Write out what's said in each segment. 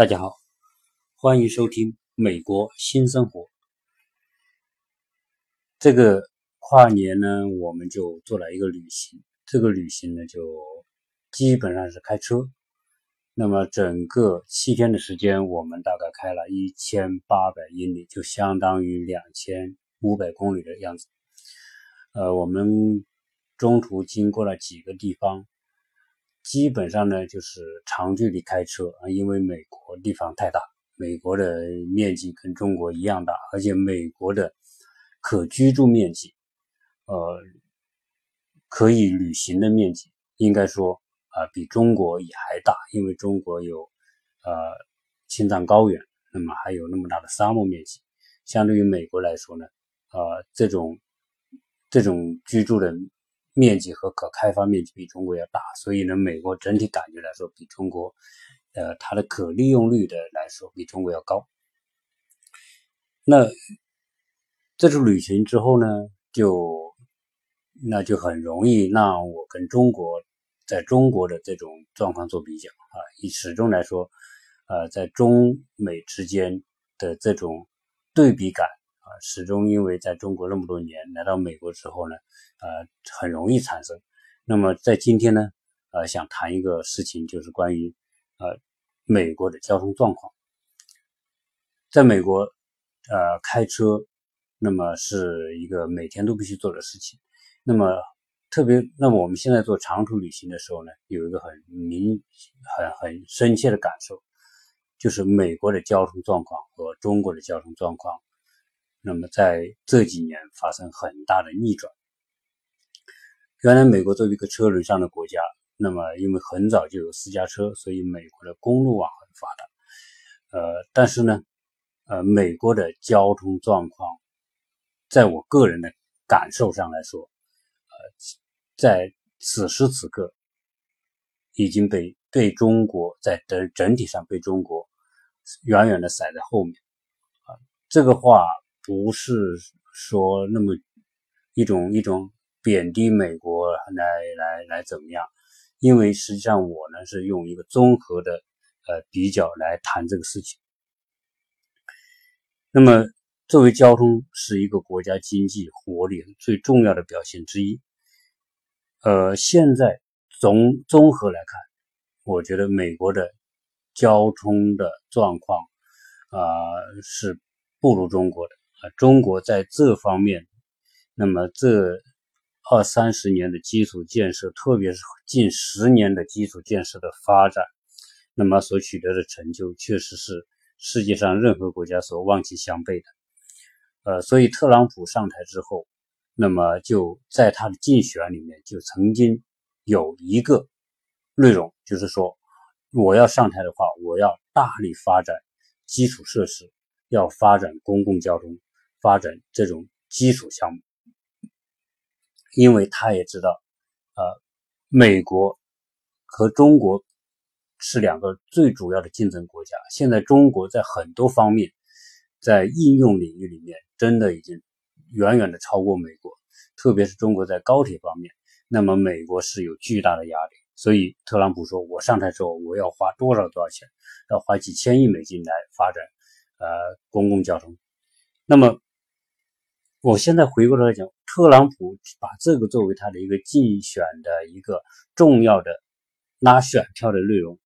大家好，欢迎收听《美国新生活》。这个跨年呢，我们就做了一个旅行。这个旅行呢，就基本上是开车。那么整个七天的时间，我们大概开了一千八百英里，就相当于两千五百公里的样子。呃，我们中途经过了几个地方。基本上呢，就是长距离开车啊，因为美国地方太大，美国的面积跟中国一样大，而且美国的可居住面积，呃，可以旅行的面积，应该说啊，比中国也还大，因为中国有呃青藏高原，那么还有那么大的沙漠面积，相对于美国来说呢，呃，这种这种居住的。面积和可开发面积比中国要大，所以呢，美国整体感觉来说比中国，呃，它的可利用率的来说比中国要高。那这次旅行之后呢，就那就很容易让我跟中国在中国的这种状况做比较啊，以始终来说，呃，在中美之间的这种对比感。始终因为在中国那么多年，来到美国之后呢，呃，很容易产生。那么在今天呢，呃，想谈一个事情，就是关于呃美国的交通状况。在美国，呃，开车，那么是一个每天都必须做的事情。那么特别，那么我们现在做长途旅行的时候呢，有一个很明、很很深切的感受，就是美国的交通状况和中国的交通状况。那么在这几年发生很大的逆转。原来美国作为一个车轮上的国家，那么因为很早就有私家车，所以美国的公路网很发达。呃，但是呢，呃，美国的交通状况，在我个人的感受上来说，呃，在此时此刻已经被被中国在整整体上被中国远远的甩在后面。啊，这个话。不是说那么一种一种贬低美国来来来怎么样？因为实际上我呢是用一个综合的呃比较来谈这个事情。那么作为交通是一个国家经济活力最重要的表现之一。呃，现在总综合来看，我觉得美国的交通的状况啊是不如中国的。啊，中国在这方面，那么这二三十年的基础建设，特别是近十年的基础建设的发展，那么所取得的成就，确实是世界上任何国家所望其项背的。呃，所以特朗普上台之后，那么就在他的竞选里面就曾经有一个内容，就是说，我要上台的话，我要大力发展基础设施，要发展公共交通。发展这种基础项目，因为他也知道，呃，美国和中国是两个最主要的竞争国家。现在中国在很多方面，在应用领域里面，真的已经远远的超过美国，特别是中国在高铁方面，那么美国是有巨大的压力。所以特朗普说，我上台之后，我要花多少多少钱，要花几千亿美金来发展呃公共交通，那么。我现在回过头来讲，特朗普把这个作为他的一个竞选的一个重要的拉选票的内容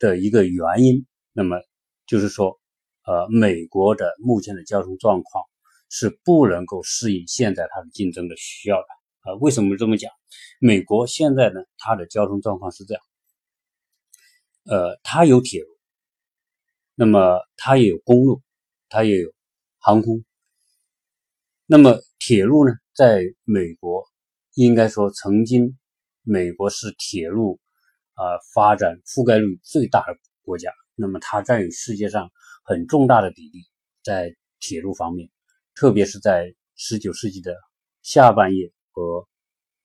的一个原因，那么就是说，呃，美国的目前的交通状况是不能够适应现在它的竞争的需要的啊。为什么这么讲？美国现在呢，它的交通状况是这样，呃，它有铁路，那么它也有公路，它也有航空。那么铁路呢，在美国应该说曾经，美国是铁路啊发展覆盖率最大的国家。那么它占有世界上很重大的比例，在铁路方面，特别是在十九世纪的下半叶和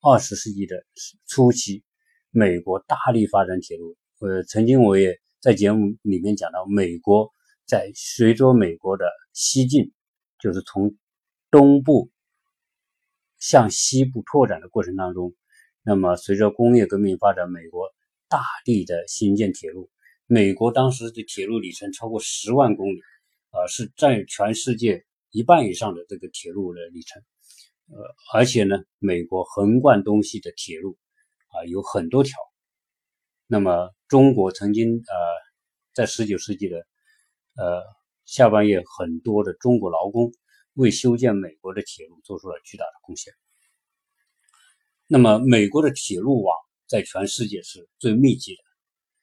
二十世纪的初期，美国大力发展铁路。呃，曾经我也在节目里面讲到，美国在随着美国的西进，就是从东部向西部拓展的过程当中，那么随着工业革命发展，美国大力的新建铁路，美国当时的铁路里程超过十万公里，啊，是占全世界一半以上的这个铁路的里程。呃，而且呢，美国横贯东西的铁路啊有很多条。那么，中国曾经呃，在十九世纪的呃下半叶，很多的中国劳工为修建美国的铁路做出了巨大的贡献。那么，美国的铁路网在全世界是最密集的，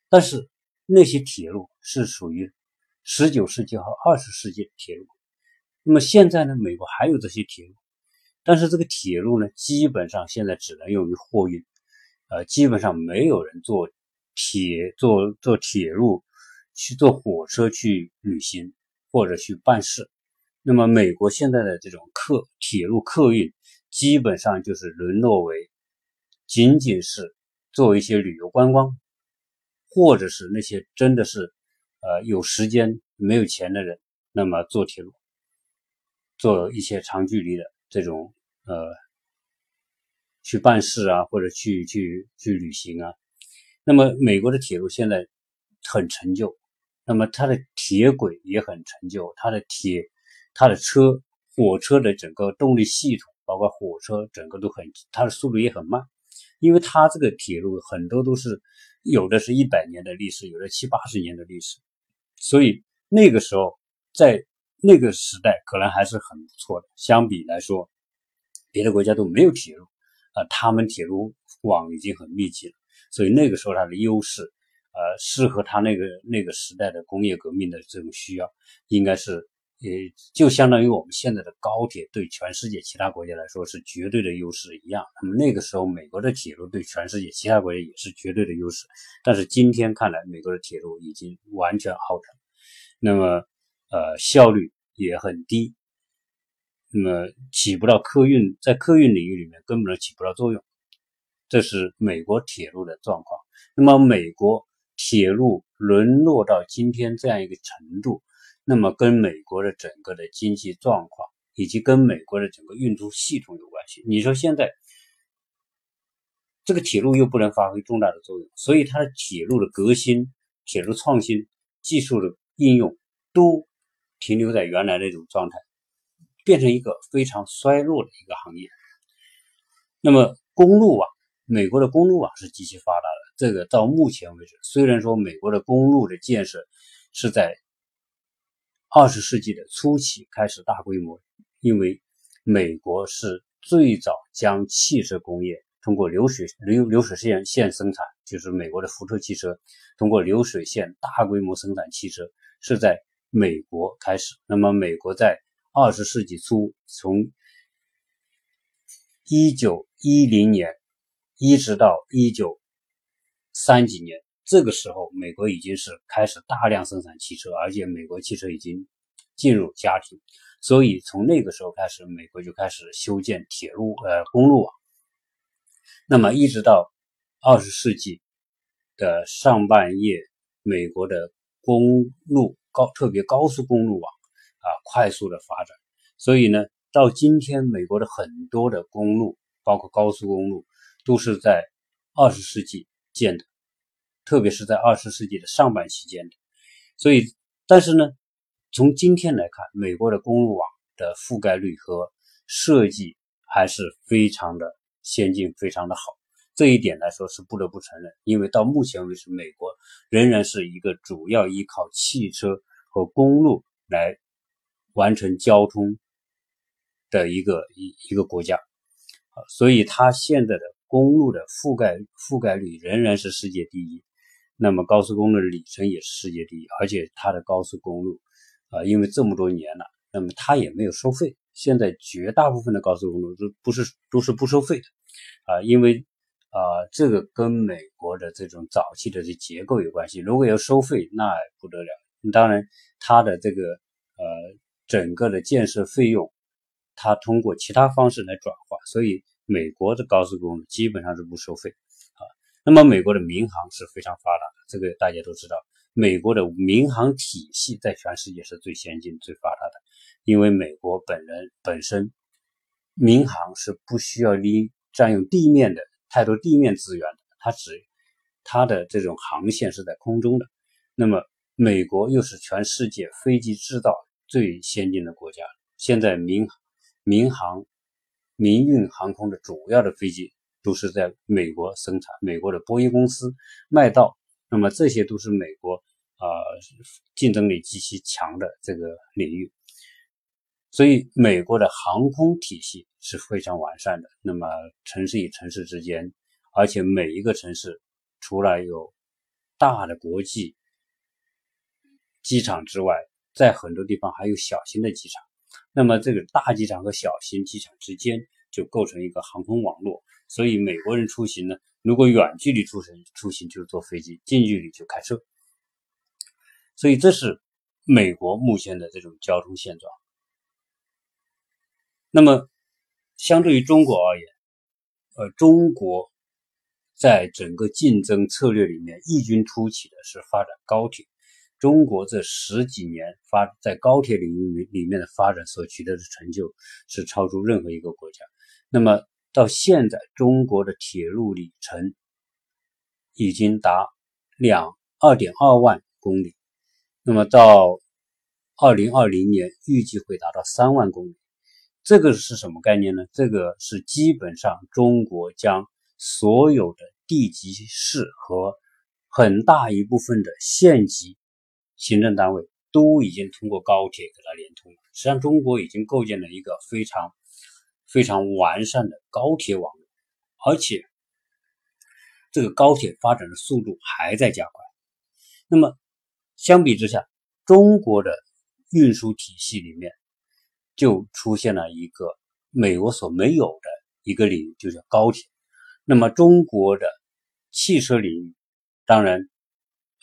但是那些铁路是属于十九世纪和二十世纪的铁路。那么现在呢，美国还有这些铁路。但是这个铁路呢，基本上现在只能用于货运，呃，基本上没有人坐铁坐坐铁路去坐火车去旅行或者去办事。那么美国现在的这种客铁路客运，基本上就是沦落为仅仅是做一些旅游观光，或者是那些真的是呃有时间没有钱的人，那么坐铁路做一些长距离的。这种呃，去办事啊，或者去去去旅行啊，那么美国的铁路现在很陈旧，那么它的铁轨也很陈旧，它的铁、它的车、火车的整个动力系统，包括火车整个都很，它的速度也很慢，因为它这个铁路很多都是有的是一百年的历史，有的七八十年的历史，所以那个时候在。那个时代可能还是很不错的，相比来说，别的国家都没有铁路，啊，他们铁路网已经很密集了，所以那个时候它的优势，呃，适合他那个那个时代的工业革命的这种需要，应该是，呃，就相当于我们现在的高铁对全世界其他国家来说是绝对的优势一样。那么那个时候美国的铁路对全世界其他国家也是绝对的优势，但是今天看来，美国的铁路已经完全 out，那么。呃，效率也很低，那么起不到客运，在客运领域里面根本起不到作用，这是美国铁路的状况。那么美国铁路沦落到今天这样一个程度，那么跟美国的整个的经济状况以及跟美国的整个运输系统有关系。你说现在这个铁路又不能发挥重大的作用，所以它的铁路的革新、铁路创新、技术的应用都。停留在原来那种状态，变成一个非常衰落的一个行业。那么公路网，美国的公路网是极其发达的。这个到目前为止，虽然说美国的公路的建设是在二十世纪的初期开始大规模，因为美国是最早将汽车工业通过流水流流水线线生产，就是美国的福特汽车通过流水线大规模生产汽车是在。美国开始，那么美国在二十世纪初，从一九一零年一直到一九三几年，这个时候，美国已经是开始大量生产汽车，而且美国汽车已经进入家庭，所以从那个时候开始，美国就开始修建铁路，呃，公路网。那么一直到二十世纪的上半叶，美国的公路。高特别高速公路网啊，快速的发展，所以呢，到今天美国的很多的公路，包括高速公路，都是在二十世纪建的，特别是在二十世纪的上半期间的。所以，但是呢，从今天来看，美国的公路网的覆盖率和设计还是非常的先进，非常的好。这一点来说是不得不承认，因为到目前为止，美国仍然是一个主要依靠汽车和公路来完成交通的一个一一个国家，啊，所以它现在的公路的覆盖覆盖率仍然是世界第一，那么高速公路的里程也是世界第一，而且它的高速公路啊，因为这么多年了，那么它也没有收费，现在绝大部分的高速公路都不是都是不收费的，啊，因为。啊，这个跟美国的这种早期的这结构有关系。如果要收费，那不得了。当然，它的这个呃整个的建设费用，它通过其他方式来转化，所以美国的高速公路基本上是不收费。那么，美国的民航是非常发达的，这个大家都知道。美国的民航体系在全世界是最先进、最发达的，因为美国本人本身民航是不需要离占用地面的。太多地面资源，它只它的这种航线是在空中的。那么美国又是全世界飞机制造最先进的国家，现在民民航、民运航空的主要的飞机都是在美国生产，美国的波音公司、卖到，那么这些都是美国啊竞争力极其强的这个领域。所以，美国的航空体系是非常完善的。那么，城市与城市之间，而且每一个城市除了有大的国际机场之外，在很多地方还有小型的机场。那么，这个大机场和小型机场之间就构成一个航空网络。所以，美国人出行呢，如果远距离出行，出行就是坐飞机；近距离就开车。所以，这是美国目前的这种交通现状。那么，相对于中国而言，呃，中国在整个竞争策略里面异军突起的是发展高铁。中国这十几年发在高铁领域里面的发展所取得的成就，是超出任何一个国家。那么到现在，中国的铁路里程已经达两二点二万公里，那么到二零二零年预计会达到三万公里。这个是什么概念呢？这个是基本上中国将所有的地级市和很大一部分的县级行政单位都已经通过高铁给它连通了。实际上，中国已经构建了一个非常非常完善的高铁网络，而且这个高铁发展的速度还在加快。那么，相比之下，中国的运输体系里面。就出现了一个美国所没有的一个领域，就叫高铁。那么中国的汽车领域，当然，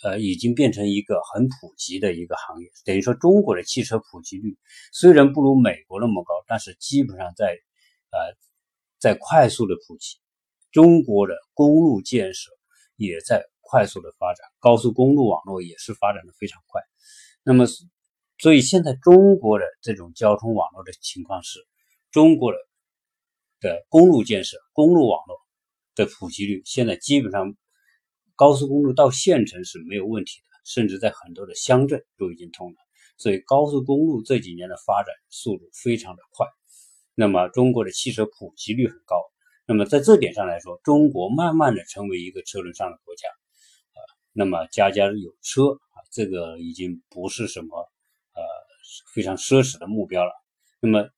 呃，已经变成一个很普及的一个行业。等于说，中国的汽车普及率虽然不如美国那么高，但是基本上在呃在快速的普及。中国的公路建设也在快速的发展，高速公路网络也是发展的非常快。那么。所以现在中国的这种交通网络的情况是，中国的的公路建设、公路网络的普及率现在基本上高速公路到县城是没有问题的，甚至在很多的乡镇都已经通了。所以高速公路这几年的发展速度非常的快。那么中国的汽车普及率很高。那么在这点上来说，中国慢慢的成为一个车轮上的国家啊。那么家家有车啊，这个已经不是什么呃。非常奢侈的目标了。那么，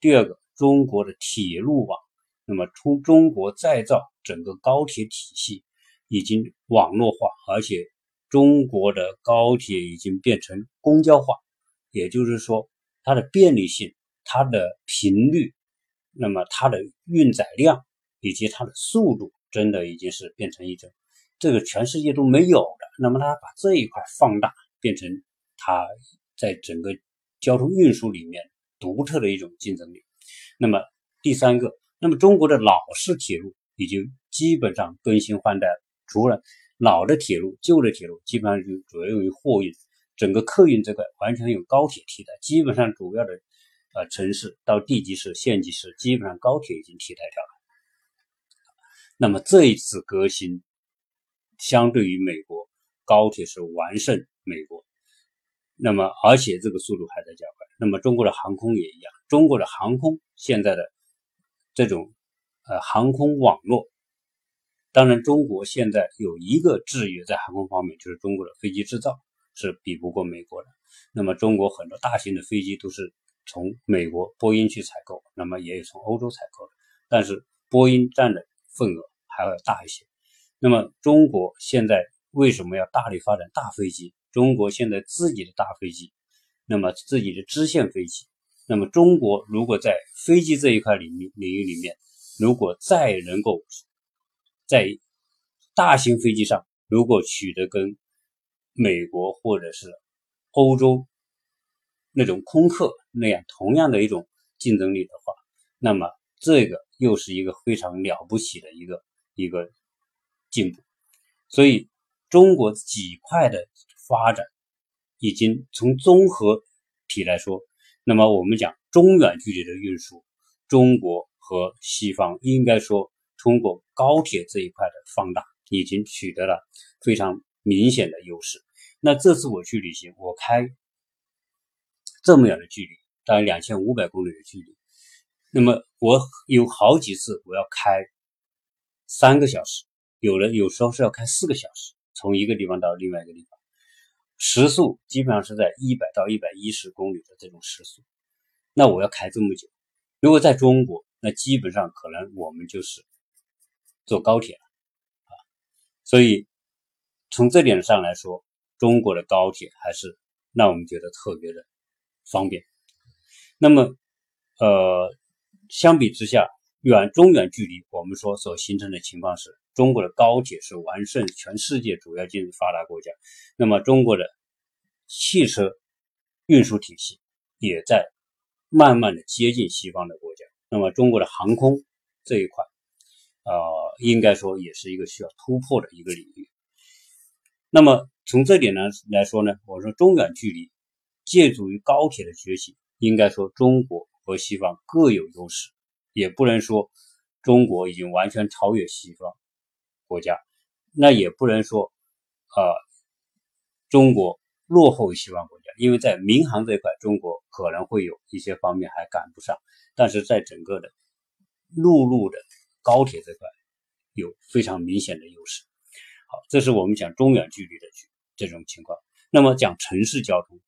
第二个，中国的铁路网，那么从中国再造整个高铁体系已经网络化，而且中国的高铁已经变成公交化，也就是说，它的便利性、它的频率，那么它的运载量以及它的速度，真的已经是变成一种这个全世界都没有的。那么，它把这一块放大，变成它在整个。交通运输里面独特的一种竞争力。那么第三个，那么中国的老式铁路已经基本上更新换代了。除了老的铁路、旧的铁路，基本上就主要用于货运，整个客运这块完全用高铁替代。基本上主要的呃城市到地级市、县级市，基本上高铁已经替代掉了。那么这一次革新，相对于美国，高铁是完胜美国。那么，而且这个速度还在加快。那么，中国的航空也一样。中国的航空现在的这种呃航空网络，当然，中国现在有一个制约在航空方面，就是中国的飞机制造是比不过美国的。那么，中国很多大型的飞机都是从美国波音去采购，那么也有从欧洲采购的，但是波音占的份额还要大一些。那么，中国现在为什么要大力发展大飞机？中国现在自己的大飞机，那么自己的支线飞机，那么中国如果在飞机这一块领域领域里面，如果再能够在大型飞机上，如果取得跟美国或者是欧洲那种空客那样同样的一种竞争力的话，那么这个又是一个非常了不起的一个一个进步。所以中国几块的。发展已经从综合体来说，那么我们讲中远距离的运输，中国和西方应该说通过高铁这一块的放大，已经取得了非常明显的优势。那这次我去旅行，我开这么远的距离，大概两千五百公里的距离，那么我有好几次我要开三个小时，有的有时候是要开四个小时，从一个地方到另外一个地方，时速基本上是在一百到一百一十公里的这种时速，那我要开这么久，如果在中国，那基本上可能我们就是坐高铁了啊，所以从这点上来说，中国的高铁还是让我们觉得特别的方便。那么，呃，相比之下，远中远距离，我们说所形成的情况是，中国的高铁是完胜全世界主要经济发达国家，那么中国的汽车运输体系也在慢慢的接近西方的国家。那么中国的航空这一块，呃，应该说也是一个需要突破的一个领域。那么从这点呢来说呢，我说中远距离借助于高铁的崛起，应该说中国和西方各有优势，也不能说中国已经完全超越西方国家，那也不能说啊中国落后于西方国家，因为在民航这一块，中国可能会有一些方面还赶不上。但是在整个的陆路的高铁这块有非常明显的优势。好，这是我们讲中远距离的这种情况。那么讲城市交通，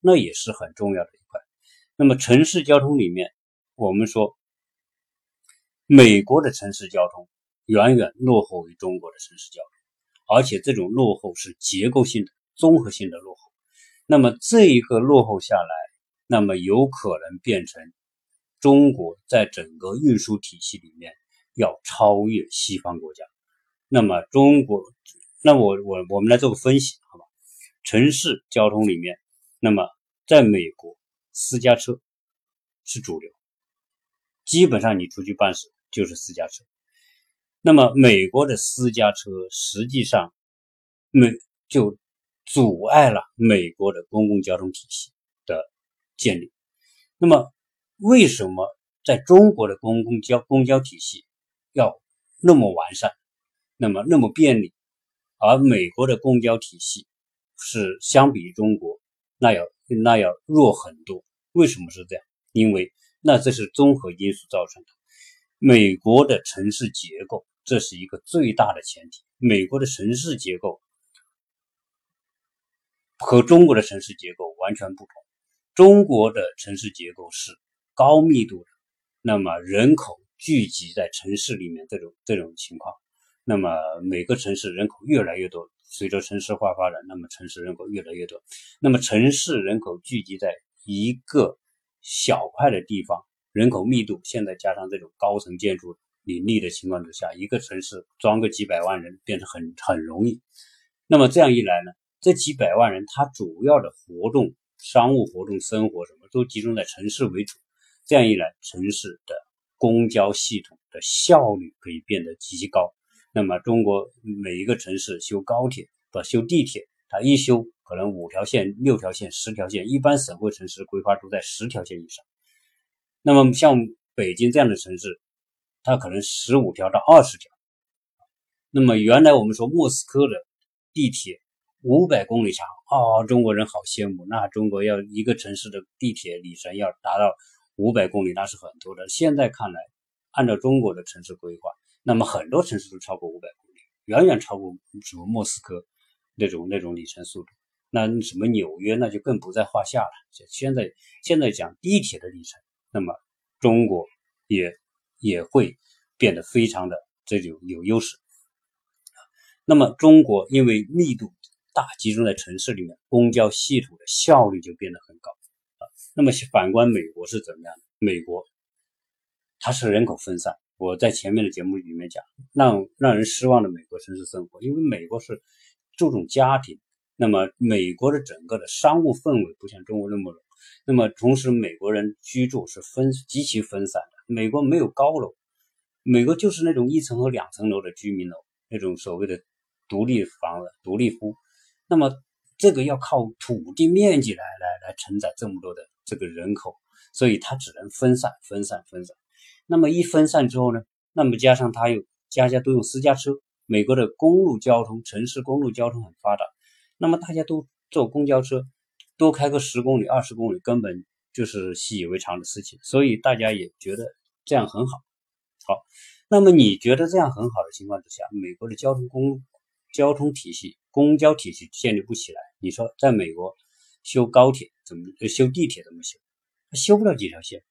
那也是很重要的一块。那么城市交通里面，我们说美国的城市交通远远落后于中国的城市交通，而且这种落后是结构性的、综合性的落后。那么这一个落后下来，那么有可能变成。中国在整个运输体系里面要超越西方国家，那么中国，那我我我们来做个分析，好吧？城市交通里面，那么在美国私家车是主流，基本上你出去办事就是私家车。那么美国的私家车实际上美就阻碍了美国的公共交通体系的建立，那么。为什么在中国的公共交公交体系要那么完善，那么那么便利，而美国的公交体系是相比于中国那要那要弱很多？为什么是这样？因为那这是综合因素造成的。美国的城市结构这是一个最大的前提。美国的城市结构和中国的城市结构完全不同。中国的城市结构是。高密度的，那么人口聚集在城市里面这种这种情况，那么每个城市人口越来越多，随着城市化发展，那么城市人口越来越多，那么城市人口聚集在一个小块的地方，人口密度现在加上这种高层建筑林立的情况之下，一个城市装个几百万人变成很很容易。那么这样一来呢，这几百万人他主要的活动、商务活动、生活什么都集中在城市为主。这样一来，城市的公交系统的效率可以变得极高。那么，中国每一个城市修高铁不修地铁，它一修可能五条线、六条线、十条线，一般省会城市规划都在十条线以上。那么，像北京这样的城市，它可能十五条到二十条。那么，原来我们说莫斯科的地铁五百公里长啊，中国人好羡慕。那中国要一个城市的地铁里程要达到。五百公里那是很多的。现在看来，按照中国的城市规划，那么很多城市都超过五百公里，远远超过什么莫斯科那种那种里程速度。那什么纽约那就更不在话下了。现在现在讲地铁的里程，那么中国也也会变得非常的这种有优势。那么中国因为密度大，集中在城市里面，公交系统的效率就变得很高。那么反观美国是怎么样的？美国它是人口分散。我在前面的节目里面讲，让让人失望的美国城市生活，因为美国是注重家庭。那么美国的整个的商务氛围不像中国那么浓。那么同时，美国人居住是分极其分散的。美国没有高楼，美国就是那种一层和两层楼的居民楼，那种所谓的独立房子、独立屋。那么这个要靠土地面积来来来承载这么多的。这个人口，所以它只能分散、分散、分散。那么一分散之后呢？那么加上他又家家都用私家车，美国的公路交通、城市公路交通很发达。那么大家都坐公交车，多开个十公里、二十公里，根本就是习以为常的事情，所以大家也觉得这样很好。好，那么你觉得这样很好的情况之下，美国的交通公路交通体系、公交体系建立不起来，你说在美国修高铁怎么修地铁怎么修？修不了几条线。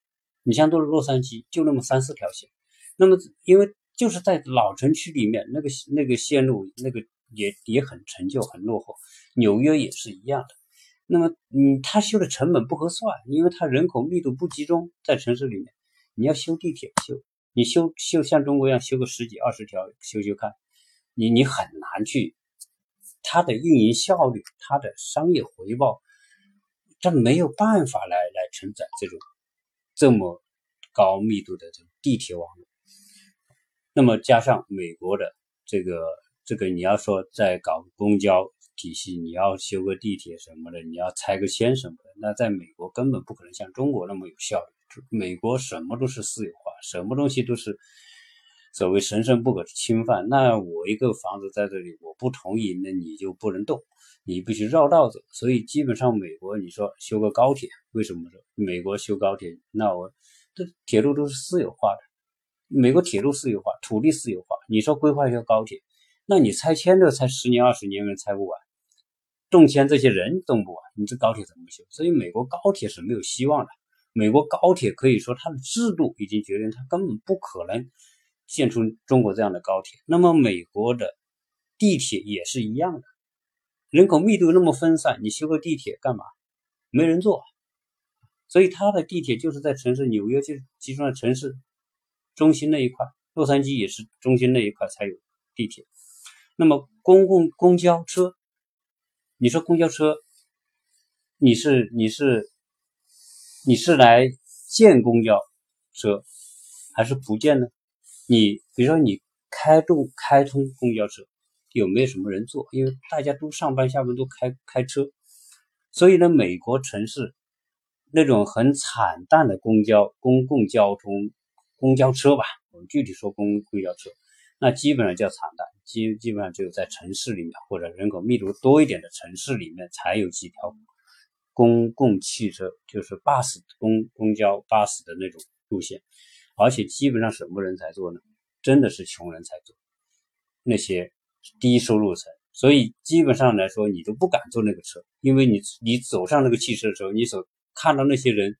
你像都是洛杉矶，就那么三四条线。那么因为就是在老城区里面，那个那个线路那个也也很陈旧、很落后。纽约也是一样的。那么嗯，他修的成本不合算，因为他人口密度不集中在城市里面。你要修地铁修，你修修像中国一样修个十几二十条修修看，你你很难去，它的运营效率、它的商业回报，这没有办法来来承载这种。这么高密度的这个地铁网络，那么加上美国的这个这个，你要说在搞公交体系，你要修个地铁什么的，你要拆个线什么的，那在美国根本不可能像中国那么有效率。美国什么都是私有化，什么东西都是所谓神圣不可侵犯。那我一个房子在这里，我不同意，那你就不能动。你必须绕道走，所以基本上美国你说修个高铁，为什么说美国修高铁？那我这铁路都是私有化的，美国铁路私有化，土地私有化。你说规划一条高铁，那你拆迁都才十年二十年，人拆不完，动迁这些人动不完，你这高铁怎么修？所以美国高铁是没有希望的。美国高铁可以说它的制度已经决定，它根本不可能建出中国这样的高铁。那么美国的地铁也是一样的。人口密度那么分散，你修个地铁干嘛？没人坐，所以它的地铁就是在城市，纽约就集中在城市中心那一块，洛杉矶也是中心那一块才有地铁。那么公共公交车，你说公交车，你是你是你是来建公交车还是不建呢？你比如说你开动开通公交车。有没有什么人坐？因为大家都上班下班都开开车，所以呢，美国城市那种很惨淡的公交公共交通公交车吧，我们具体说公公交车，那基本上叫惨淡，基基本上只有在城市里面或者人口密度多一点的城市里面才有几条公共汽车，就是 bus 公公交 bus 的那种路线，而且基本上什么人才坐呢？真的是穷人才坐，那些。低收入层，所以基本上来说，你都不敢坐那个车，因为你你走上那个汽车的时候，你所看到那些人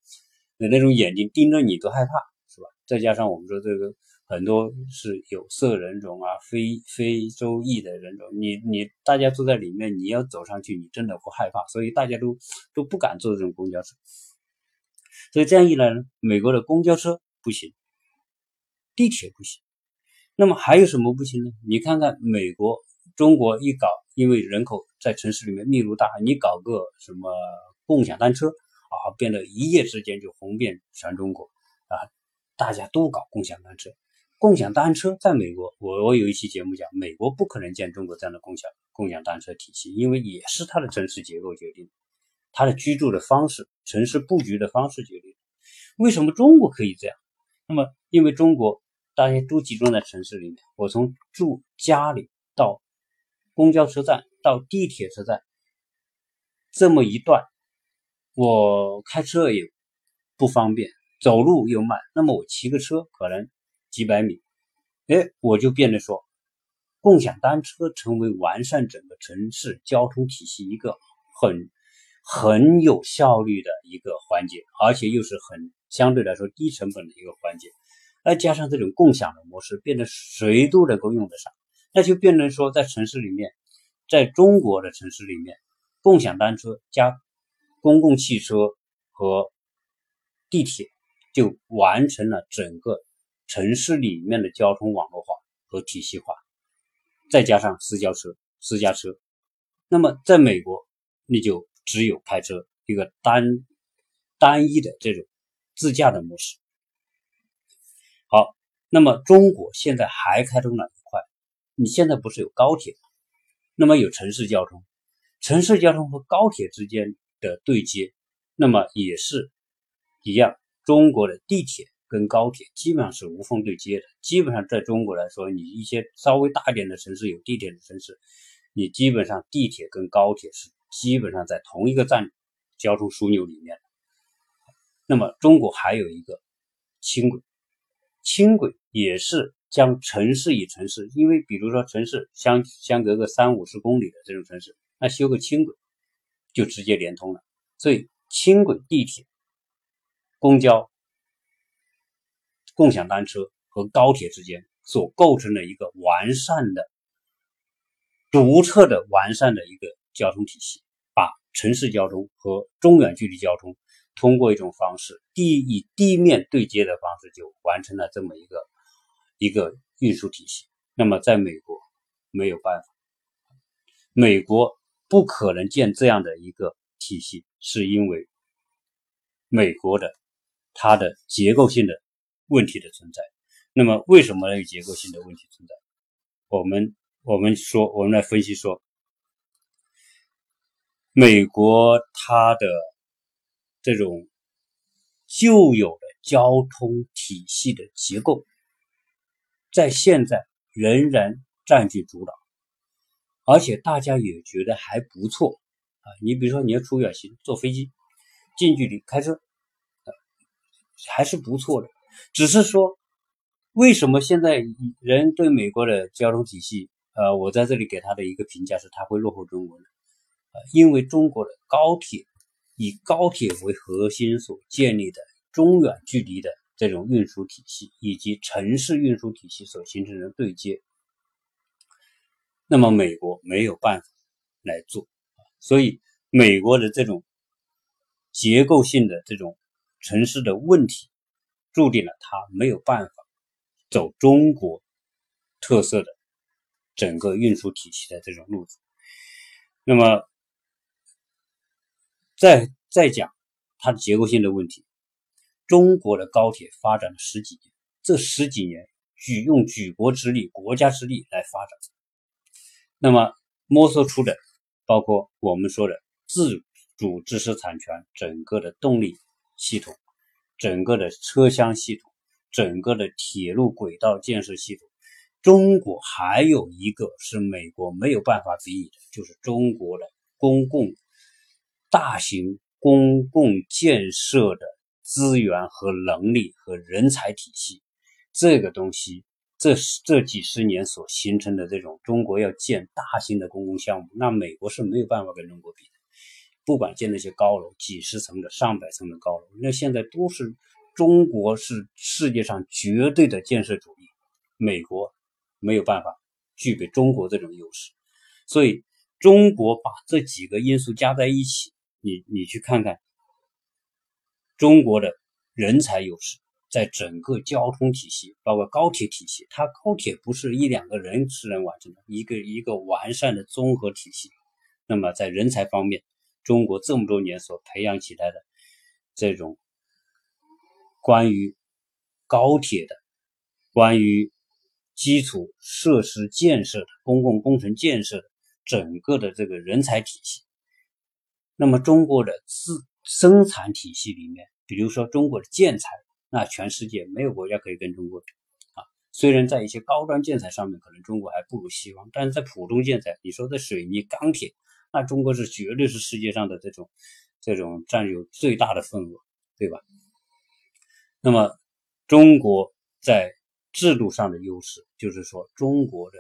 的那种眼睛盯着你都害怕，是吧？再加上我们说这个很多是有色人种啊，非非洲裔的人种，你你大家坐在里面，你要走上去，你真的会害怕，所以大家都都不敢坐这种公交车。所以这样一来呢，美国的公交车不行，地铁不行。那么还有什么不行呢？你看看美国、中国一搞，因为人口在城市里面密度大，你搞个什么共享单车啊，变得一夜之间就红遍全中国啊！大家都搞共享单车。共享单车在美国，我我有一期节目讲，美国不可能建中国这样的共享共享单车体系，因为也是它的城市结构决定，它的居住的方式、城市布局的方式决定。为什么中国可以这样？那么因为中国。大家都集中在城市里面。我从住家里到公交车站到地铁车站这么一段，我开车也不方便，走路又慢。那么我骑个车可能几百米，哎，我就变得说，共享单车成为完善整个城市交通体系一个很很有效率的一个环节，而且又是很相对来说低成本的一个环节。再加上这种共享的模式，变得谁都能够用得上，那就变成说，在城市里面，在中国的城市里面，共享单车加公共汽车和地铁，就完成了整个城市里面的交通网络化和体系化。再加上私交车、私家车，那么在美国，你就只有开车一个单单一的这种自驾的模式。好，那么中国现在还开通了一块，你现在不是有高铁吗？那么有城市交通，城市交通和高铁之间的对接，那么也是一样。中国的地铁跟高铁基本上是无缝对接的。基本上在中国来说，你一些稍微大一点的城市有地铁的城市，你基本上地铁跟高铁是基本上在同一个站交通枢纽里面的。那么中国还有一个轻轨，轻轨也是将城市与城市，因为比如说城市相相隔个三五十公里的这种城市，那修个轻轨就直接连通了。所以轻轨、地铁、公交、共享单车和高铁之间所构成的一个完善的。独特的、完善的一个交通体系，把城市交通和中远距离交通通过一种方式，地以地面对接的方式，就完成了这么一个一个运输体系。那么，在美国没有办法，美国不可能建这样的一个体系，是因为美国的它的结构性的问题的存在。那么，为什么有结构性的问题存在？我们。我们说，我们来分析说，美国它的这种旧有的交通体系的结构，在现在仍然占据主导，而且大家也觉得还不错啊。你比如说，你要出远行，坐飞机，近距离开车，还是不错的。只是说，为什么现在人对美国的交通体系？呃，我在这里给他的一个评价是，他会落后中国的，呃，因为中国的高铁以高铁为核心所建立的中远距离的这种运输体系，以及城市运输体系所形成的对接，那么美国没有办法来做，所以美国的这种结构性的这种城市的问题，注定了它没有办法走中国特色的。整个运输体系的这种路子，那么再再讲它的结构性的问题。中国的高铁发展了十几年，这十几年举用举国之力、国家之力来发展，那么摸索出的包括我们说的自主知识产权、整个的动力系统、整个的车厢系统、整个的铁路轨道建设系统。中国还有一个是美国没有办法比拟的，就是中国的公共大型公共建设的资源和能力和人才体系。这个东西，这这几十年所形成的这种中国要建大型的公共项目，那美国是没有办法跟中国比的。不管建那些高楼，几十层的、上百层的高楼，那现在都是中国是世界上绝对的建设主力，美国。没有办法具备中国这种优势，所以中国把这几个因素加在一起，你你去看看中国的人才优势，在整个交通体系，包括高铁体系，它高铁不是一两个人是能完成的，一个一个完善的综合体系。那么在人才方面，中国这么多年所培养起来的这种关于高铁的，关于。基础设施建设的公共工程建设的整个的这个人才体系，那么中国的自生产体系里面，比如说中国的建材，那全世界没有国家可以跟中国比啊。虽然在一些高端建材上面，可能中国还不如西方，但是在普通建材，你说在水泥、钢铁，那中国是绝对是世界上的这种这种占有最大的份额，对吧？那么中国在制度上的优势，就是说中国的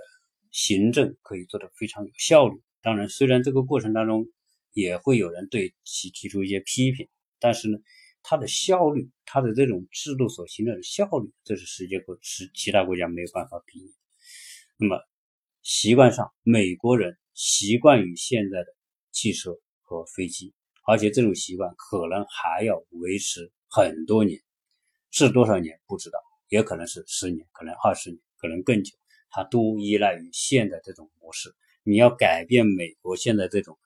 行政可以做得非常有效率。当然，虽然这个过程当中也会有人对其提出一些批评，但是呢，它的效率，它的这种制度所形成的效率，这是世界国是其他国家没有办法比拟。那么，习惯上，美国人习惯于现在的汽车和飞机，而且这种习惯可能还要维持很多年，是多少年不知道。也可能是十年，可能二十年，可能更久，它都依赖于现在这种模式。你要改变美国现在这种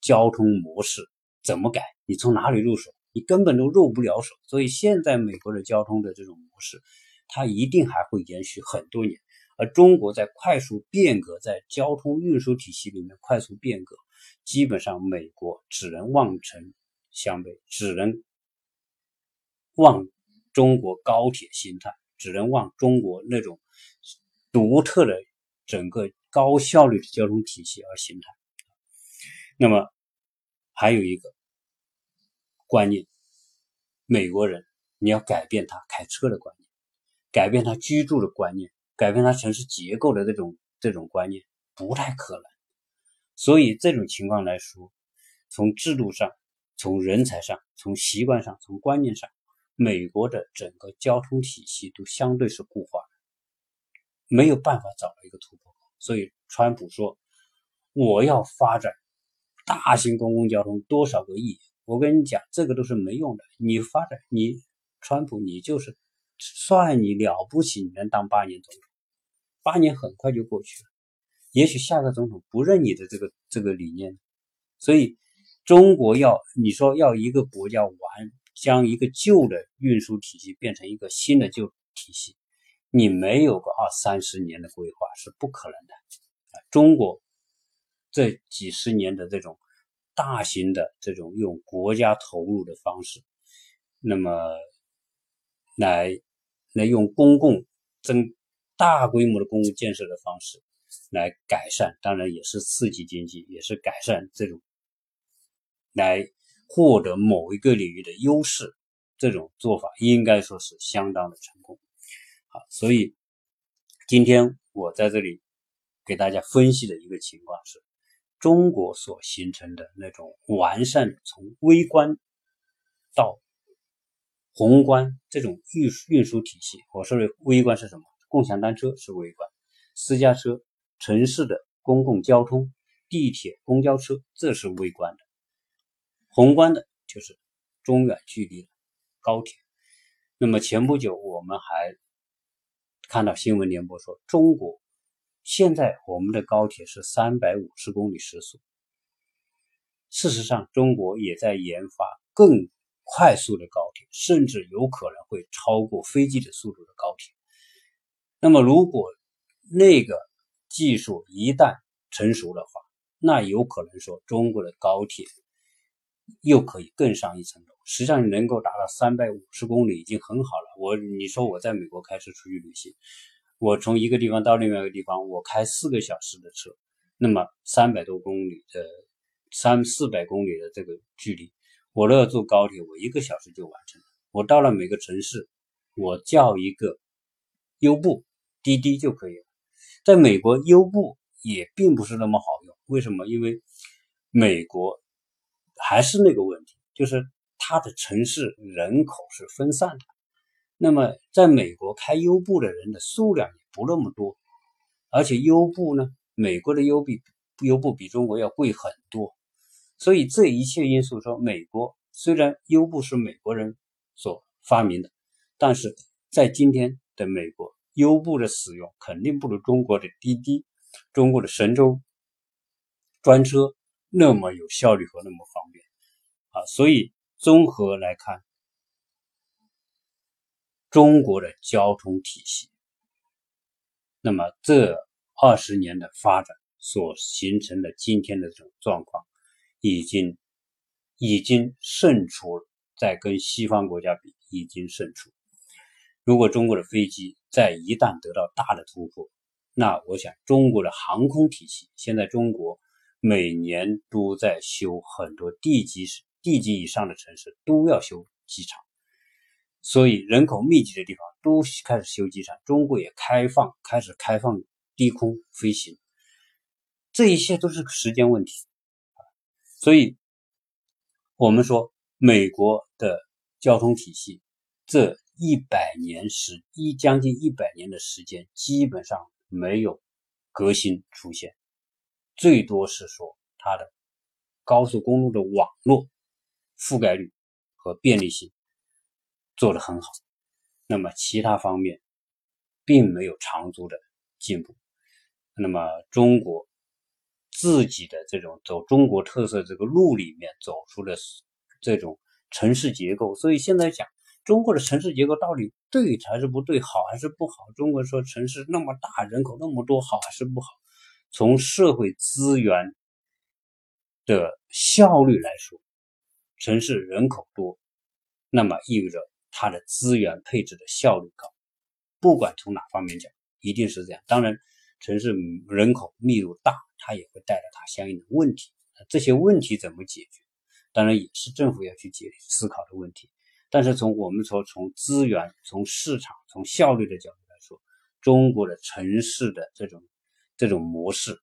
交通模式，怎么改？你从哪里入手？你根本都入不了手。所以现在美国的交通的这种模式，它一定还会延续很多年。而中国在快速变革，在交通运输体系里面快速变革，基本上美国只能望尘相背，只能望中国高铁心态。只能望中国那种独特的整个高效率的交通体系而形态。那么还有一个观念，美国人你要改变他开车的观念，改变他居住的观念，改变他城市结构的这种这种观念，不太可能。所以这种情况来说，从制度上、从人才上、从习惯上、从观念上，美国的整个交通体系都相对是固化的，没有办法找到一个突破口。所以川普说：“我要发展。”大型公共交通多少个亿？我跟你讲，这个都是没用的。你发展，你川普，你就是算你了不起，你能当八年总统，八年很快就过去了。也许下个总统不认你的这个这个理念，所以中国要你说要一个国家完将一个旧的运输体系变成一个新的旧体系，你没有个二三十年的规划是不可能的。中国。这几十年的这种大型的这种用国家投入的方式，那么来来用公共增大规模的公共建设的方式来改善，当然也是刺激经济，也是改善这种来获得某一个领域的优势，这种做法应该说是相当的成功。好，所以今天我在这里给大家分析的一个情况是。中国所形成的那种完善，从微观到宏观这种运运输体系，我说的微观是什么？共享单车是微观，私家车、城市的公共交通、地铁、公交车，这是微观的。宏观的就是中远距离高铁。那么前不久我们还看到新闻联播说，中国。现在我们的高铁是三百五十公里时速。事实上，中国也在研发更快速的高铁，甚至有可能会超过飞机的速度的高铁。那么，如果那个技术一旦成熟的话，那有可能说中国的高铁又可以更上一层楼。实际上，能够达到三百五十公里已经很好了。我你说我在美国开车出去旅行。我从一个地方到另外一个地方，我开四个小时的车，那么三百多公里的三四百公里的这个距离，我都要坐高铁，我一个小时就完成了。我到了每个城市，我叫一个优步、滴滴就可以了。在美国，优步也并不是那么好用，为什么？因为美国还是那个问题，就是它的城市人口是分散的。那么，在美国开优步的人的数量也不那么多，而且优步呢，美国的优比优步比中国要贵很多，所以这一切因素说，美国虽然优步是美国人所发明的，但是在今天的美国，优步的使用肯定不如中国的滴滴、中国的神州专车那么有效率和那么方便啊，所以综合来看。中国的交通体系，那么这二十年的发展所形成的今天的这种状况，已经已经胜出，在跟西方国家比，已经胜出。如果中国的飞机在一旦得到大的突破，那我想中国的航空体系，现在中国每年都在修很多地级市、地级以上的城市都要修机场。所以，人口密集的地方都开始修机场，中国也开放，开始开放低空飞行，这一切都是时间问题所以，我们说美国的交通体系这一百年时一将近一百年的时间，基本上没有革新出现，最多是说它的高速公路的网络覆盖率和便利性。做得很好，那么其他方面并没有长足的进步。那么中国自己的这种走中国特色这个路里面走出了这种城市结构，所以现在讲中国的城市结构到底对还是不对，好还是不好？中国说城市那么大，人口那么多，好还是不好？从社会资源的效率来说，城市人口多，那么意味着。它的资源配置的效率高，不管从哪方面讲，一定是这样。当然，城市人口密度大，它也会带来它相应的问题。这些问题怎么解决？当然也是政府要去解思考的问题。但是从我们说从资源、从市场、从效率的角度来说，中国的城市的这种这种模式，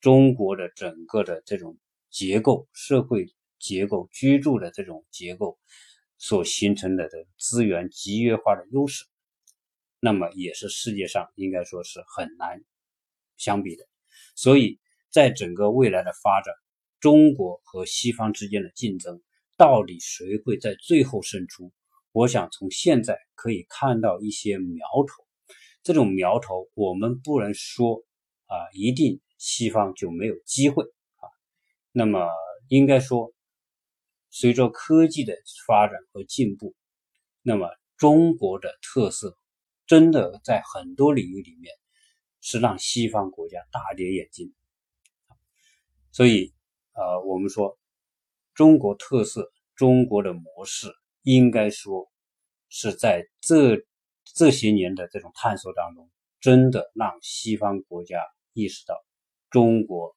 中国的整个的这种结构、社会结构、居住的这种结构所形成的的资源集约化的优势，那么也是世界上应该说是很难相比的。所以在整个未来的发展，中国和西方之间的竞争。到底谁会在最后胜出？我想从现在可以看到一些苗头。这种苗头，我们不能说啊，一定西方就没有机会啊。那么应该说，随着科技的发展和进步，那么中国的特色真的在很多领域里面是让西方国家大跌眼镜。所以，呃，我们说。中国特色，中国的模式，应该说是在这这些年的这种探索当中，真的让西方国家意识到，中国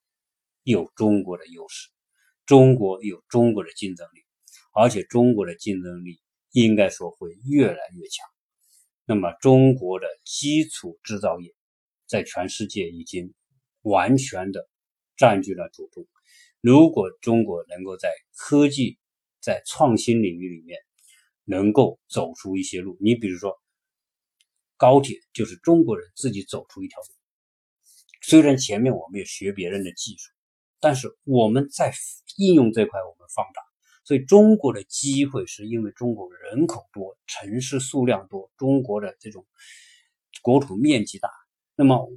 有中国的优势，中国有中国的竞争力，而且中国的竞争力应该说会越来越强。那么，中国的基础制造业在全世界已经完全的占据了主动。如果中国能够在科技、在创新领域里面能够走出一些路，你比如说高铁，就是中国人自己走出一条路。虽然前面我们也学别人的技术，但是我们在应用这块我们放大，所以中国的机会是因为中国人口多、城市数量多，中国的这种国土面积大。那么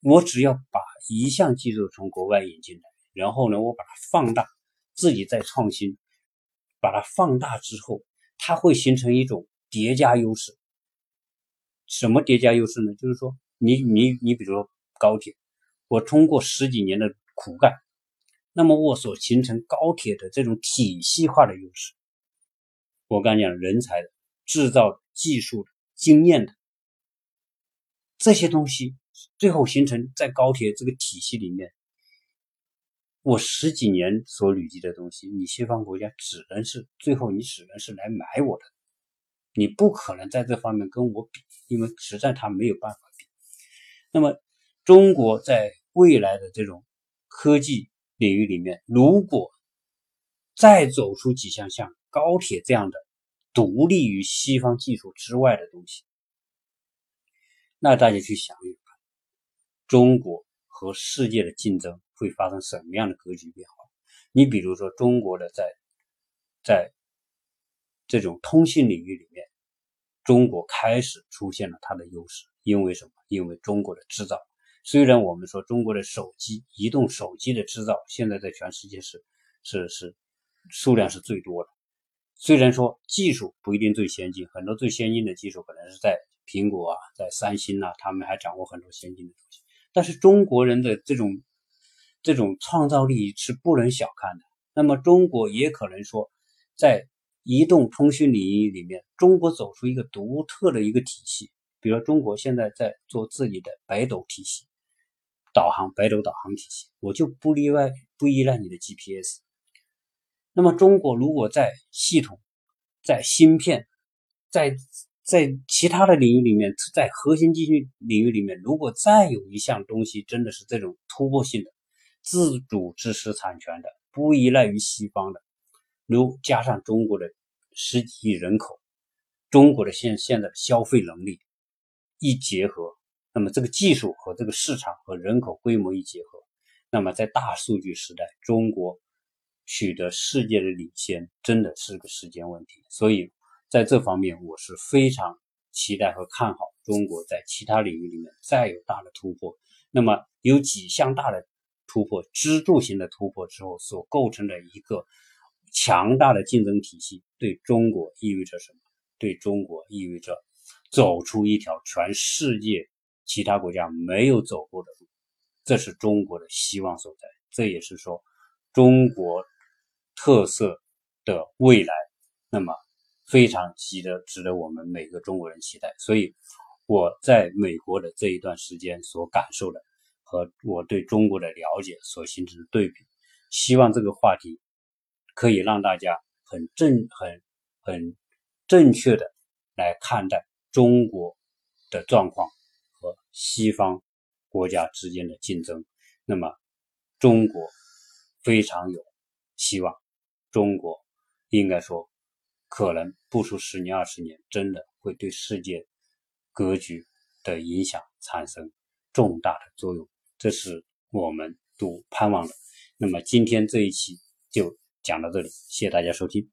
我只要把一项技术从国外引进来。然后呢，我把它放大，自己再创新，把它放大之后，它会形成一种叠加优势。什么叠加优势呢？就是说，你你你，比如说高铁，我通过十几年的苦干，那么我所形成高铁的这种体系化的优势，我刚讲人才的、制造技术的、经验的这些东西，最后形成在高铁这个体系里面。我十几年所累积的东西，你西方国家只能是最后，你只能是来买我的，你不可能在这方面跟我比，因为实在他没有办法比。那么，中国在未来的这种科技领域里面，如果再走出几项像高铁这样的独立于西方技术之外的东西，那大家去想一想，中国和世界的竞争。会发生什么样的格局变化？你比如说，中国的在在这种通信领域里面，中国开始出现了它的优势。因为什么？因为中国的制造。虽然我们说中国的手机、移动手机的制造现在在全世界是是是数量是最多的，虽然说技术不一定最先进，很多最先进的技术可能是在苹果啊，在三星啊，他们还掌握很多先进的东西。但是中国人的这种这种创造力是不能小看的。那么，中国也可能说，在移动通讯领域里面，中国走出一个独特的一个体系。比如，中国现在在做自己的北斗体系，导航北斗导航体系，我就不例外，不依赖你的 GPS。那么，中国如果在系统、在芯片、在在其他的领域里面，在核心技术领域里面，如果再有一项东西真的是这种突破性的，自主知识产权的，不依赖于西方的，如加上中国的十几亿人口，中国的现现在的消费能力一结合，那么这个技术和这个市场和人口规模一结合，那么在大数据时代，中国取得世界的领先真的是个时间问题。所以在这方面，我是非常期待和看好中国在其他领域里面再有大的突破。那么有几项大的。突破支柱型的突破之后所构成的一个强大的竞争体系，对中国意味着什么？对中国意味着走出一条全世界其他国家没有走过的路，这是中国的希望所在。这也是说中国特色的未来，那么非常值得值得我们每个中国人期待。所以，我在美国的这一段时间所感受的和我对中国的了解所形成的对比，希望这个话题可以让大家很正、很、很正确的来看待中国的状况和西方国家之间的竞争。那么，中国非常有希望，中国应该说可能不出十年、二十年，真的会对世界。格局的影响产生重大的作用，这是我们都盼望的。那么今天这一期就讲到这里，谢谢大家收听。